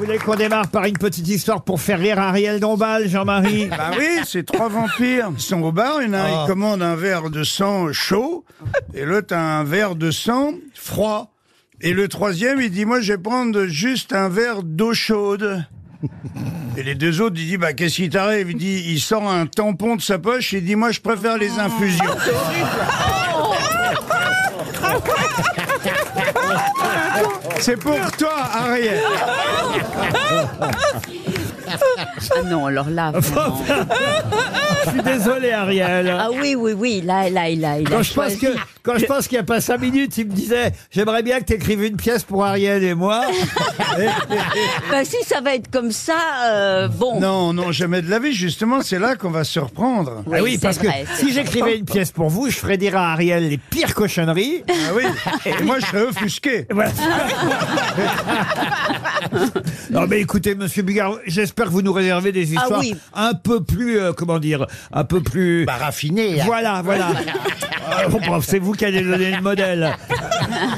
Vous voulez qu'on démarre par une petite histoire pour faire rire Ariel Dombal, Jean-Marie Bah oui, c'est trois vampires. Ils sont au bar, il y en a un, Ah. il commande un verre de sang chaud, et l'autre un verre de sang froid. Et le troisième, il dit, moi, je vais prendre juste un verre d'eau chaude. Et les deux autres, il dit, bah, qu'est-ce qui t'arrive? Il dit, il sort un tampon de sa poche, il dit, moi, je préfère les infusions. C'est pour toi, Ariel. Ah non, alors là, vraiment. Je suis désolé, Ariel. Ah oui, oui, oui, là, là, il a, il a Quand je pense choisi. que quand je pense qu'il n'y a pas cinq minutes, il me disait j'aimerais bien que tu écrives une pièce pour Ariel et moi. Bah, si ça va être comme ça, euh, bon. Non, non, jamais de la vie. Justement, c'est là qu'on va se reprendre. Ah oui, c'est parce vrai, que c'est si vrai. j'écrivais une pièce pour vous, je ferais dire à Ariel les pires cochonneries. Ah oui. Et moi, je serais offusqué. Voilà. non mais écoutez, Monsieur Bigard, j'espère que vous nous réservez des Ah histoires oui. un peu plus, euh, comment dire, un peu plus. Bah, raffiné. hein. Voilà, voilà. Euh, bon, C'est vous qui allez donner le modèle?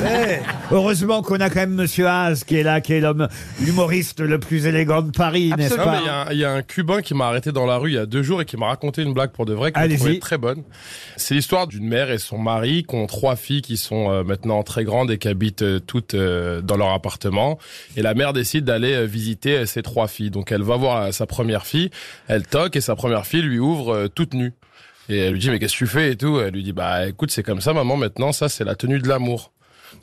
Eh, Heureusement qu'on a quand même Monsieur Haas qui est là, qui est l'homme, l'humoriste le plus élégant de Paris, n'est-ce pas il y, a un- il y a un Cubain qui m'a arrêté dans la rue il y a deux jours et qui m'a raconté une blague pour de vrai que je Allez-y. trouvais très bonne. C'est l'histoire d'une mère et son mari qui ont trois filles qui sont euh, maintenant très grandes et qui habitent euh, toutes euh, dans leur appartement. Et la mère décide d'aller euh, visiter euh, ses trois filles. Donc elle va voir euh, sa première fille, elle toque et sa première fille lui ouvre euh, toute nue. Et elle lui dit mais qu'est-ce que tu fais et tout? Elle lui dit bah écoute c'est comme ça maman maintenant ça c'est la tenue de l'amour.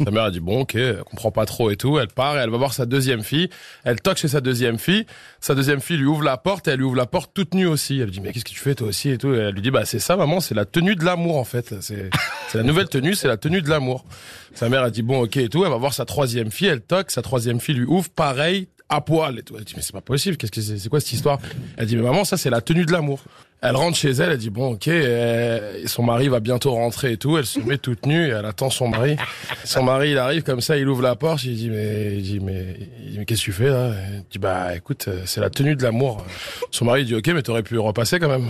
Sa mère a dit bon ok, elle comprend pas trop et tout. Elle part et elle va voir sa deuxième fille. Elle toque chez sa deuxième fille. Sa deuxième fille lui ouvre la porte et elle lui ouvre la porte toute nue aussi. Elle lui dit mais qu'est-ce que tu fais toi aussi et tout. Elle lui dit bah c'est ça maman, c'est la tenue de l'amour en fait. C'est c'est la nouvelle tenue, c'est la tenue de l'amour. Sa mère a dit bon ok et tout. Elle va voir sa troisième fille. Elle toque, sa troisième fille lui ouvre pareil à poil et tout. Elle dit mais c'est pas possible. Qu'est-ce que c'est C'est quoi cette histoire? Elle dit mais maman ça c'est la tenue de l'amour. Elle rentre chez elle, elle dit bon ok, euh, son mari va bientôt rentrer et tout, elle se met toute nue elle attend son mari. Son mari il arrive comme ça, il ouvre la porte, il dit mais il dit mais, il dit, mais qu'est-ce que tu fais là? Elle dit bah écoute euh, c'est la tenue de l'amour. Son mari dit ok mais t'aurais pu repasser quand même.